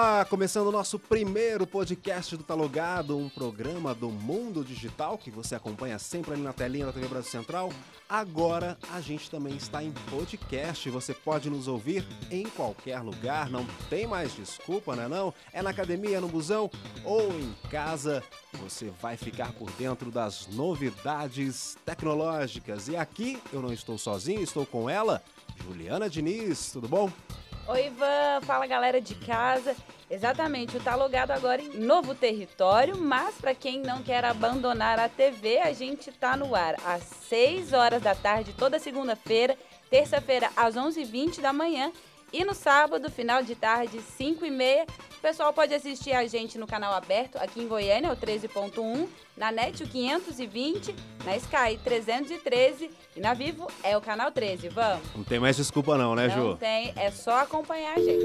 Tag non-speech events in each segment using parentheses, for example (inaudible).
Olá, começando o nosso primeiro podcast do Talogado, um programa do mundo digital que você acompanha sempre ali na telinha da TV Brasil Central. Agora a gente também está em podcast, você pode nos ouvir em qualquer lugar, não tem mais desculpa, né não? É na academia, no busão ou em casa, você vai ficar por dentro das novidades tecnológicas. E aqui eu não estou sozinho, estou com ela, Juliana Diniz, tudo bom? Oi, Ivan. Fala, galera de casa. Exatamente, o Tá Logado agora em novo território, mas para quem não quer abandonar a TV, a gente tá no ar às 6 horas da tarde, toda segunda-feira, terça-feira às 11h20 da manhã e no sábado, final de tarde, 5 e meia, o pessoal pode assistir a gente no canal aberto, aqui em Goiânia, o 13.1, na NET, o 520, na Sky, 313 e na Vivo é o canal 13. Vamos? Não tem mais desculpa não, né, Não Ju? tem, é só acompanhar a gente.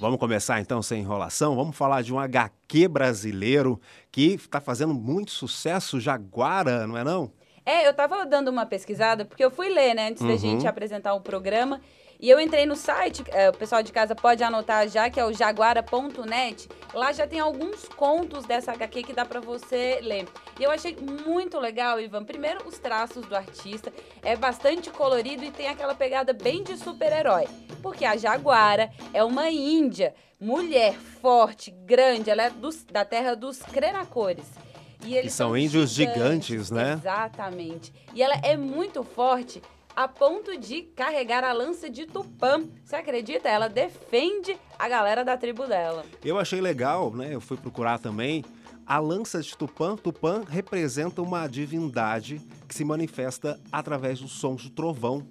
Vamos começar então sem enrolação? Vamos falar de um HQ brasileiro que está fazendo muito sucesso, Jaguara, não é não? É, eu tava dando uma pesquisada, porque eu fui ler, né, antes da Uhum. gente apresentar o programa. E eu entrei no site, é, o pessoal de casa pode anotar já, que é o jaguara.net. Lá já tem alguns contos dessa HQ que dá pra você ler. E eu achei muito legal, Ivan. Primeiro, os traços do artista. É bastante colorido e tem aquela pegada bem de super-herói. Porque a Jaguara é uma índia, mulher forte, grande. Ela é dos- da terra dos Crenacores. E eles são índios gigantes, né? Exatamente. E ela é muito forte a ponto de carregar a lança de Tupã. Você acredita? Ela defende a galera da tribo dela. Eu achei legal, né? Eu fui procurar também. A lança de Tupã, Tupã representa uma divindade que se manifesta através dos sons do trovão.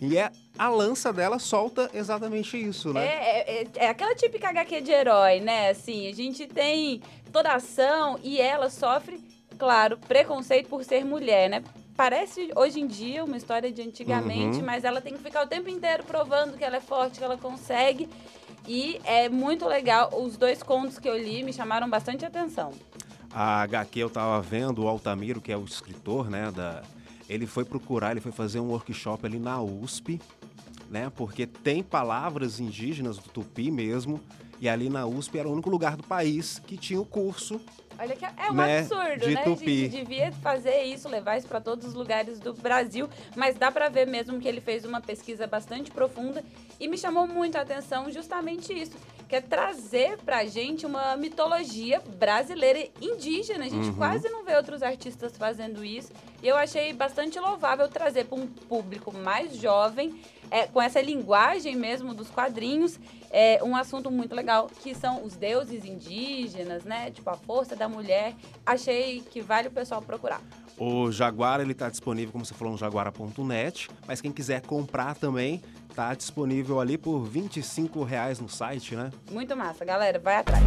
E é a lança dela solta exatamente isso, É, né? é, é- é aquela típica HQ de herói, né? Assim, a gente tem toda a ação e ela sofre, claro, preconceito por ser mulher, né? Parece hoje em dia uma história de antigamente, Uhum. mas ela tem que ficar o tempo inteiro provando que ela é forte, que ela consegue. E é muito legal. Os dois contos que eu li me chamaram bastante atenção. A HQ eu tava vendo, o Altamiro, que é o escritor, né? Da... Ele foi procurar, ele foi fazer um workshop ali na USP, né? Porque tem palavras indígenas do Tupi mesmo. E ali na USP era o único lugar do país que tinha o curso Olha que é um Né, absurdo, de né? tupi. A gente devia fazer isso, levar isso para todos os lugares do Brasil, mas dá para ver mesmo que ele fez uma pesquisa bastante profunda e me chamou muito a atenção justamente isso, que é trazer pra gente uma mitologia brasileira e indígena. A gente Uhum. quase não vê outros artistas fazendo isso. E eu achei bastante louvável trazer para um público mais jovem, é, com essa linguagem mesmo dos quadrinhos, é, um assunto muito legal, que são os deuses indígenas, né? Tipo, a força da mulher. Achei que vale o pessoal procurar. O Jaguar ele está disponível, como você falou, no jaguara.net, mas quem quiser comprar também tá disponível ali por 25 reais no site, né? Muito massa, galera. Vai atrás.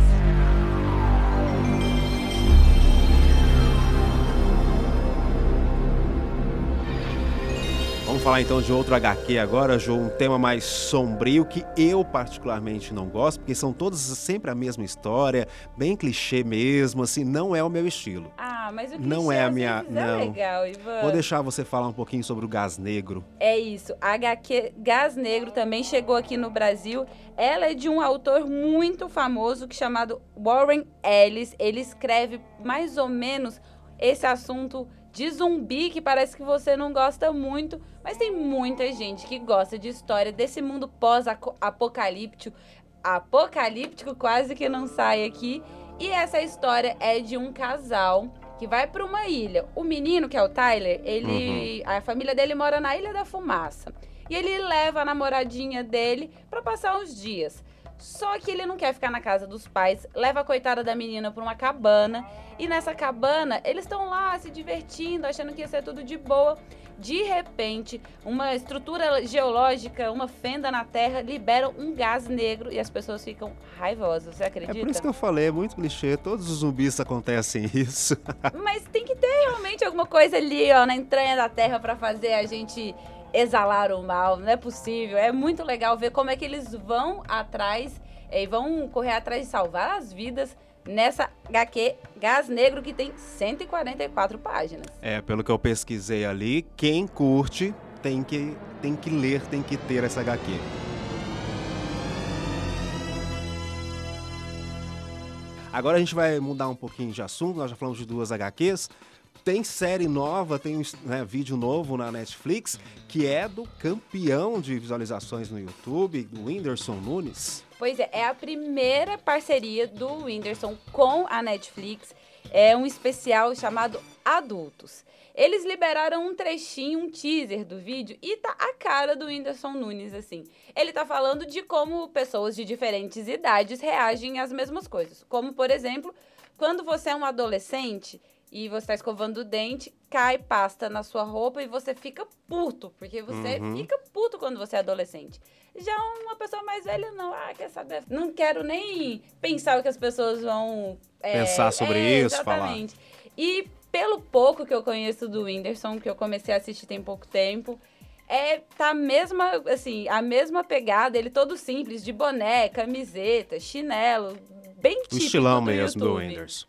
Vamos falar então de outro HQ agora, Jô, um tema mais sombrio que eu particularmente não gosto, porque são todos sempre a mesma história, bem clichê mesmo, assim, não é o meu estilo. Ah, mas o clichê Não é a minha- é não. legal, Ivan. Vou deixar você falar um pouquinho sobre o Gás Negro. É isso. A HQ Gás Negro também chegou aqui no Brasil. Ela é de um autor muito famoso que chamado Warren Ellis. Ele escreve mais ou menos esse assunto de zumbi que parece que você não gosta muito, mas tem muita gente que gosta de história desse mundo pós-apocalíptico. Apocalíptico quase que não sai aqui. E essa história é de um casal que vai para uma ilha. O menino, que é o Tyler, ele, a família dele mora na Ilha da Fumaça. E ele leva a namoradinha dele para passar uns dias. Só que ele não quer ficar na casa dos pais, leva a coitada da menina para uma cabana. E nessa cabana, eles estão lá se divertindo, achando que ia ser tudo de boa. De repente, uma estrutura geológica, uma fenda na terra, libera um gás negro e as pessoas ficam raivosas. Você É acredita? por isso que eu falei, é muito clichê, todos os zumbis acontecem (laughs) isso. Mas tem que ter realmente alguma coisa ali, ó, na entranha da terra pra fazer a gente exalar o mal, não é possível. É muito legal ver como é que eles vão atrás eh, e é, vão correr atrás de salvar as vidas nessa HQ Gás Negro que tem 144 páginas. É, pelo que eu pesquisei ali, quem curte tem que, tem que ler, tem que ter essa HQ. Agora a gente vai mudar um pouquinho de assunto, nós já falamos de duas HQs, tem série nova, tem né, vídeo novo na Netflix, que é do campeão de visualizações no YouTube, do Whindersson Nunes. Pois é, é a primeira parceria do Whindersson com a Netflix. É um especial chamado Adultos. Eles liberaram um trechinho, um teaser do vídeo e tá a cara do Whindersson Nunes, assim. Ele tá falando de como pessoas de diferentes idades reagem às mesmas coisas. Como, por exemplo, quando você é um adolescente e você tá escovando o dente, cai pasta na sua roupa e você fica puto, porque você uhum. fica puto quando você é adolescente. Já uma pessoa mais velha, não, ah, quer saber? Não quero nem pensar o que as pessoas vão... É, Pensar sobre é, isso, exatamente. falar. E pelo pouco que eu conheço do Whindersson, que eu comecei a assistir tem pouco tempo, é tá a mesma, assim, a mesma pegada, ele todo simples, de boné, camiseta, chinelo, bem típico O estilão do mesmo YouTube. do Whindersson.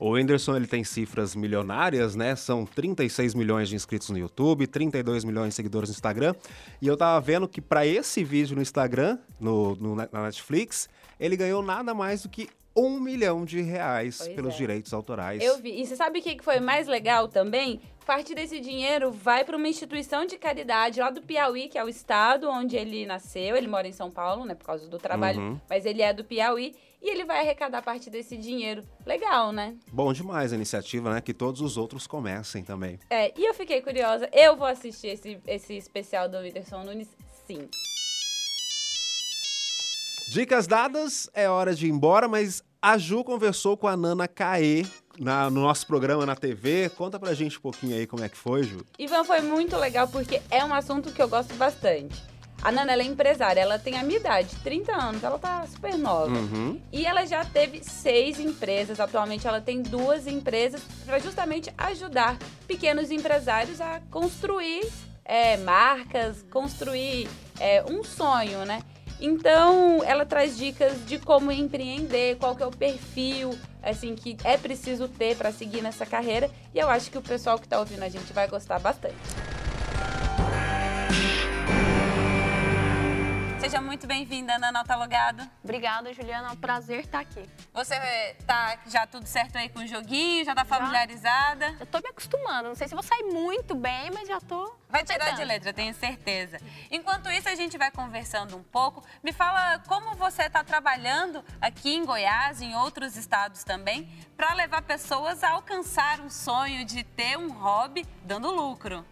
O Whindersson ele tem cifras milionárias, né? São 36 milhões de inscritos no YouTube, 32 milhões de seguidores no Instagram. E eu tava vendo que para esse vídeo no Instagram, no, no, na Netflix, ele ganhou nada mais do que um milhão de reais pois pelos é. direitos autorais. Eu vi. E você sabe o que foi mais legal também? Parte desse dinheiro vai para uma instituição de caridade lá do Piauí, que é o estado onde ele nasceu. Ele mora em São Paulo, né, por causa do trabalho, uhum. mas ele é do Piauí e ele vai arrecadar parte desse dinheiro. Legal, né? Bom demais a iniciativa, né? Que todos os outros comecem também. É, e eu fiquei curiosa. Eu vou assistir esse, esse especial do Whindersson Nunes, sim. Dicas dadas, é hora de ir embora, mas a Ju conversou com a Nana Caê na, no nosso programa na TV. Conta pra gente um pouquinho aí como é que foi, Ju. Ivan, foi muito legal porque é um assunto que eu gosto bastante. A Nana ela é empresária, ela tem a minha idade, 30 anos, ela tá super nova. Uhum. E ela já teve seis empresas, atualmente ela tem duas empresas para justamente ajudar pequenos empresários a construir é, marcas, construir é, um sonho, né? Então, ela traz dicas de como empreender, qual que é o perfil, assim, que é preciso ter para seguir nessa carreira. E eu acho que o pessoal que está ouvindo a gente vai gostar bastante. Seja muito bem-vinda, Ana Nautalogado. Obrigada, Juliana. É um prazer estar aqui. Você tá já tudo certo aí com o joguinho? Já tá familiarizada? Já. Tô me acostumando. Não sei se vou sair muito bem, mas já tô. Vai tirar tentando. de letra, tenho certeza. Enquanto isso, a gente vai conversando um pouco. Me fala como você está trabalhando aqui em Goiás, em outros estados também, para levar pessoas a alcançar um sonho de ter um hobby dando lucro.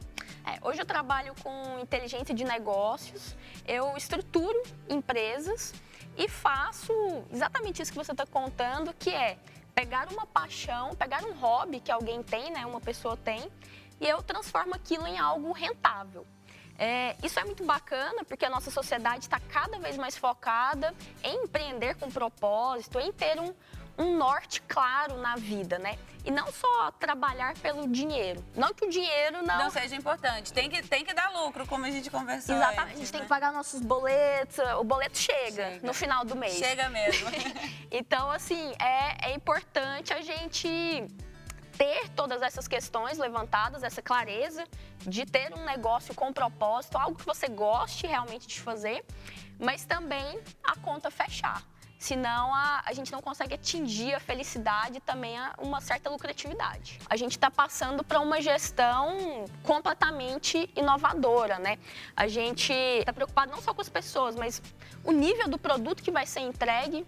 É, hoje eu trabalho com inteligência de negócios, eu estruturo empresas e faço exatamente isso que você está contando, que é pegar uma paixão, pegar um hobby que alguém tem, né, uma pessoa tem, e eu transformo aquilo em algo rentável. É, isso é muito bacana porque a nossa sociedade está cada vez mais focada em empreender com propósito, em ter um, um norte claro na vida, né? E não só trabalhar pelo dinheiro. Não que o dinheiro não... Não seja importante. Tem que, tem que dar lucro, como a gente conversou Exatamente. Antes, a gente né? tem que pagar nossos boletos. O boleto chega, chega. no final do mês. Chega mesmo. (laughs) então, assim, é, é importante a gente ter todas essas questões levantadas, essa clareza de ter um negócio com propósito, algo que você goste realmente de fazer, mas também a conta fechar senão a, a gente não consegue atingir a felicidade e também a, uma certa lucratividade. A gente está passando para uma gestão completamente inovadora, né? A gente está preocupado não só com as pessoas, mas o nível do produto que vai ser entregue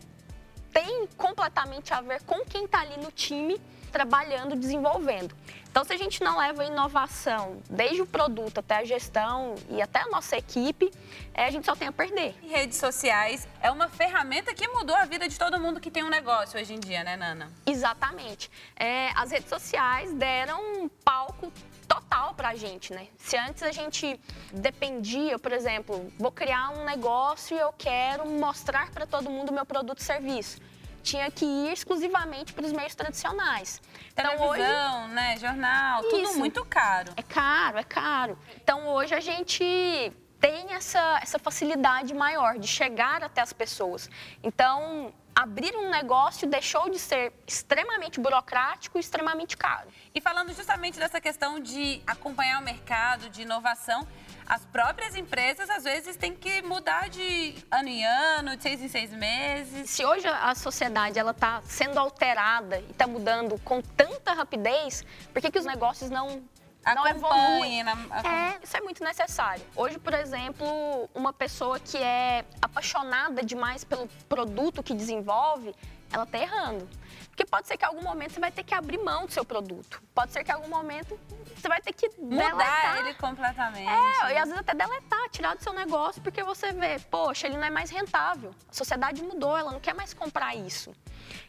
tem completamente a ver com quem está ali no time trabalhando, desenvolvendo. Então, se a gente não leva a inovação desde o produto até a gestão e até a nossa equipe, é, a gente só tem a perder. E redes sociais é uma ferramenta que mudou a vida de todo mundo que tem um negócio hoje em dia, né, Nana? Exatamente. É, as redes sociais deram um palco total para a gente, né? Se antes a gente dependia, por exemplo, vou criar um negócio e eu quero mostrar para todo mundo o meu produto e serviço tinha que ir exclusivamente para os meios tradicionais. Então, Televisão, hoje, né, jornal, Isso. tudo muito caro. É caro, é caro. Então hoje a gente tem essa, essa facilidade maior de chegar até as pessoas. Então, abrir um negócio deixou de ser extremamente burocrático e extremamente caro. E falando justamente dessa questão de acompanhar o mercado, de inovação, as próprias empresas às vezes têm que mudar de ano em ano, de seis em seis meses. Se hoje a sociedade ela está sendo alterada e está mudando com tanta rapidez, por que, que os negócios não não evolui. Na... É, isso é muito necessário. Hoje, por exemplo, uma pessoa que é apaixonada demais pelo produto que desenvolve, ela está errando. Porque pode ser que em algum momento você vai ter que abrir mão do seu produto. Pode ser que em algum momento você vai ter que mudar deletar. ele completamente. É, e às vezes até deletar, tirar do seu negócio, porque você vê, poxa, ele não é mais rentável. A sociedade mudou, ela não quer mais comprar isso.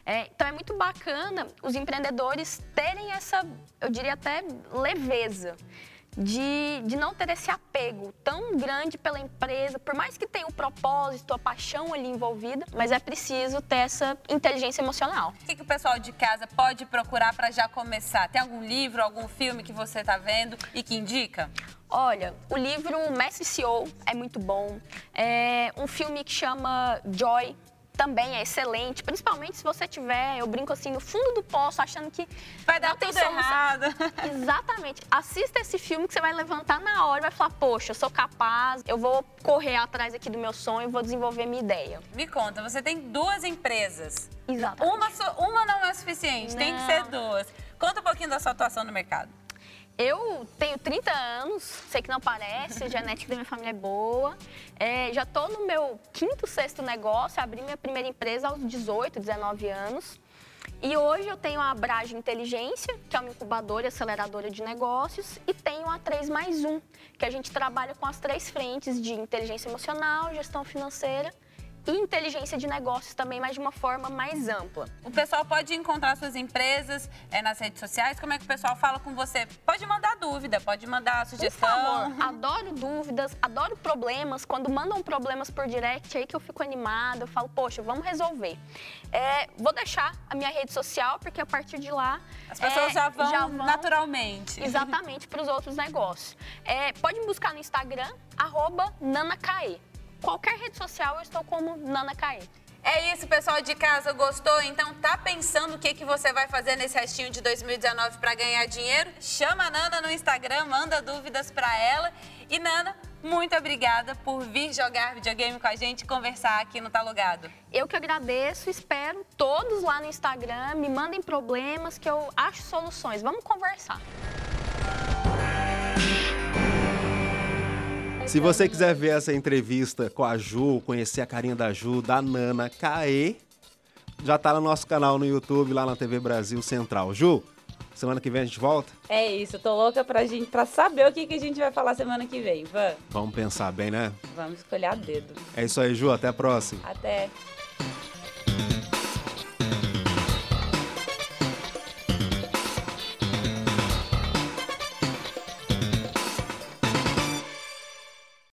É, então é muito bacana os empreendedores terem essa, eu diria até leveza de, de não ter esse apego tão grande pela empresa, por mais que tenha o propósito, a paixão ali envolvida, mas é preciso ter essa inteligência emocional. O que, que o pessoal de casa pode procurar para já começar? Tem algum livro, algum filme que você está vendo e que indica? Olha, o livro Mestre CEO é muito bom. É um filme que chama Joy, também é excelente, principalmente se você tiver, eu brinco assim, no fundo do poço, achando que vai dar tudo errado. (laughs) Exatamente. Assista esse filme que você vai levantar na hora e vai falar, poxa, eu sou capaz, eu vou correr atrás aqui do meu sonho, vou desenvolver minha ideia. Me conta, você tem duas empresas. Exatamente. Uma, uma não é suficiente, não. tem que ser duas. Conta um pouquinho da sua atuação no mercado. Eu tenho 30 anos, sei que não parece, a genética da minha família é boa. É, já estou no meu quinto, sexto negócio, abri minha primeira empresa aos 18, 19 anos. E hoje eu tenho a Abrage Inteligência, que é uma incubadora e aceleradora de negócios, e tenho a 3 mais 1, que a gente trabalha com as três frentes de inteligência emocional, gestão financeira inteligência de negócios também, mas de uma forma mais ampla. O pessoal pode encontrar suas empresas é, nas redes sociais? Como é que o pessoal fala com você? Pode mandar dúvida, pode mandar sugestão. Por favor, (laughs) adoro dúvidas, adoro problemas. Quando mandam problemas por direct, aí que eu fico animada, eu falo, poxa, vamos resolver. É, vou deixar a minha rede social, porque a partir de lá... As pessoas é, já, vão já, vão naturalmente. (laughs) Exatamente, para os outros negócios. É, pode me buscar no Instagram, arroba qualquer rede social eu estou como Nana Caê. É isso, pessoal de casa, gostou? Então tá pensando o que, que você vai fazer nesse restinho de 2019 para ganhar dinheiro? Chama a Nana no Instagram, manda dúvidas para ela. E Nana, muito obrigada por vir jogar videogame com a gente e conversar aqui no Talogado. Eu que agradeço, espero todos lá no Instagram, me mandem problemas que eu acho soluções. Vamos conversar. Se você quiser ver essa entrevista com a Ju, conhecer a carinha da Ju, da Nana Caê, já tá no nosso canal no YouTube, lá na TV Brasil Central. Ju, semana que vem a gente volta? É isso, tô louca pra, gente, pra saber o que, que a gente vai falar semana que vem. Vamos. Vamos pensar bem, né? Vamos escolher a dedo. É isso aí, Ju, até a próxima. Até.